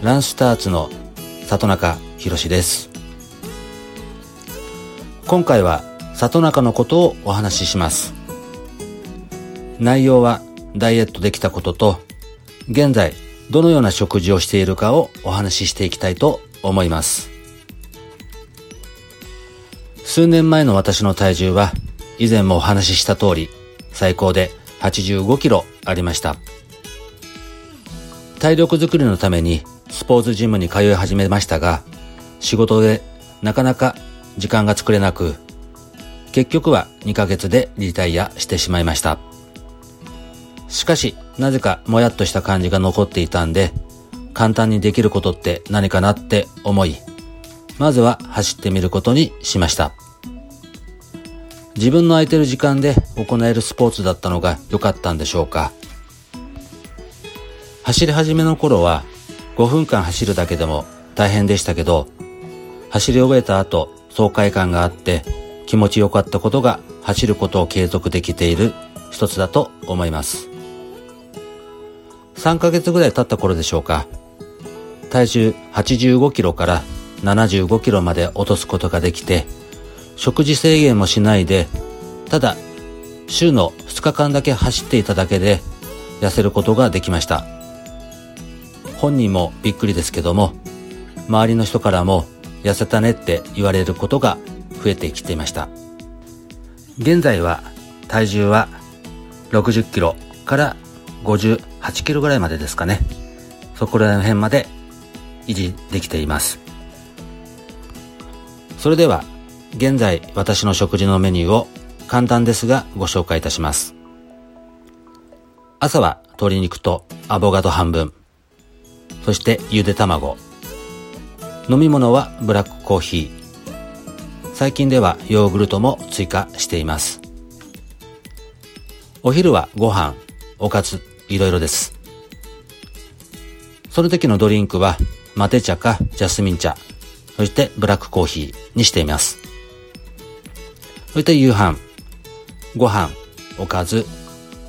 ランスターツの里中博です。今回は里中のことをお話しします。内容はダイエットできたことと現在どのような食事をしているかをお話ししていきたいと思います。数年前の私の体重は以前もお話しした通り最高で85キロありました。体力づくりのためにスポーツジムに通い始めましたが仕事でなかなか時間が作れなく結局は2ヶ月でリタイアしてしまいました。しかしなぜかもやっとした感じが残っていたんで簡単にできることって何かなって思いまずは走ってみることにしました。自分の空いてる時間で行えるスポーツだったのが良かったんでしょうか。走り始めの頃は5分間走るだけでも大変でしたけど走り終えた後爽快感があって気持ちよかったことが走ることを継続できている一つだと思います。3ヶ月ぐらい経った頃でしょうか。体重85キロから75キロまで落とすことができて食事制限もしないでただ週の2日間だけ走っていただけで痩せることができました。本人もびっくりですけども周りの人からも痩せたねって言われることが増えてきていました。現在は体重は60キロから58キロぐらいまでですかね。そこら辺まで維持できています。それでは現在私の食事のメニューを簡単ですがご紹介いたします。朝は鶏肉とアボカド半分。そしてゆで卵。飲み物はブラックコーヒー。最近ではヨーグルトも追加しています。お昼はご飯おかずいろいろです。その時のドリンクはマテ茶かジャスミン茶。そしてブラックコーヒーにしています。そして夕飯ご飯おかず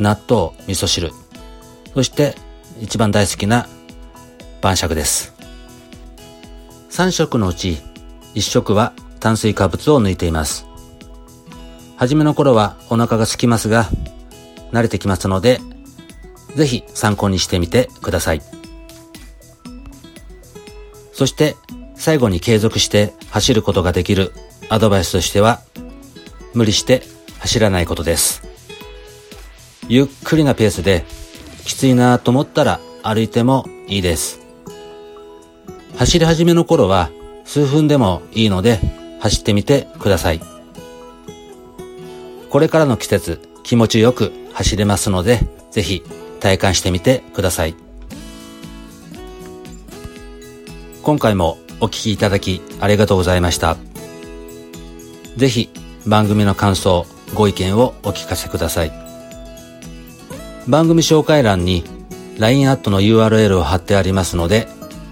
納豆味噌汁。そして一番大好きな晩酌です。3食のうち1食は炭水化物を抜いています。初めの頃はお腹が空きますが、慣れてきますので、ぜひ参考にしてみてください。そして最後に継続して走ることができるアドバイスとしては、無理して走らないことです。ゆっくりなペースできついなと思ったら歩いてもいいです。走り始めの頃は数分でもいいので走ってみてください。これからの季節気持ちよく走れますのでぜひ体感してみてください。今回もお聴きいただきありがとうございました。ぜひ番組の感想、ご意見をお聞かせください。番組紹介欄に LINE アットの URL を貼ってありますので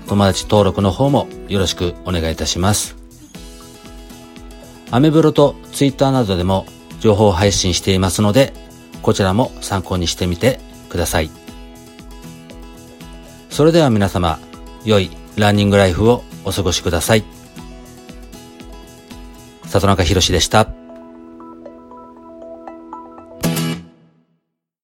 友達登録の方もよろしくお願いいたします。アメブロとツイッターなどでも情報配信していますので、こちらも参考にしてみてください。それでは皆様、良いランニングライフをお過ごしください。里中博でした。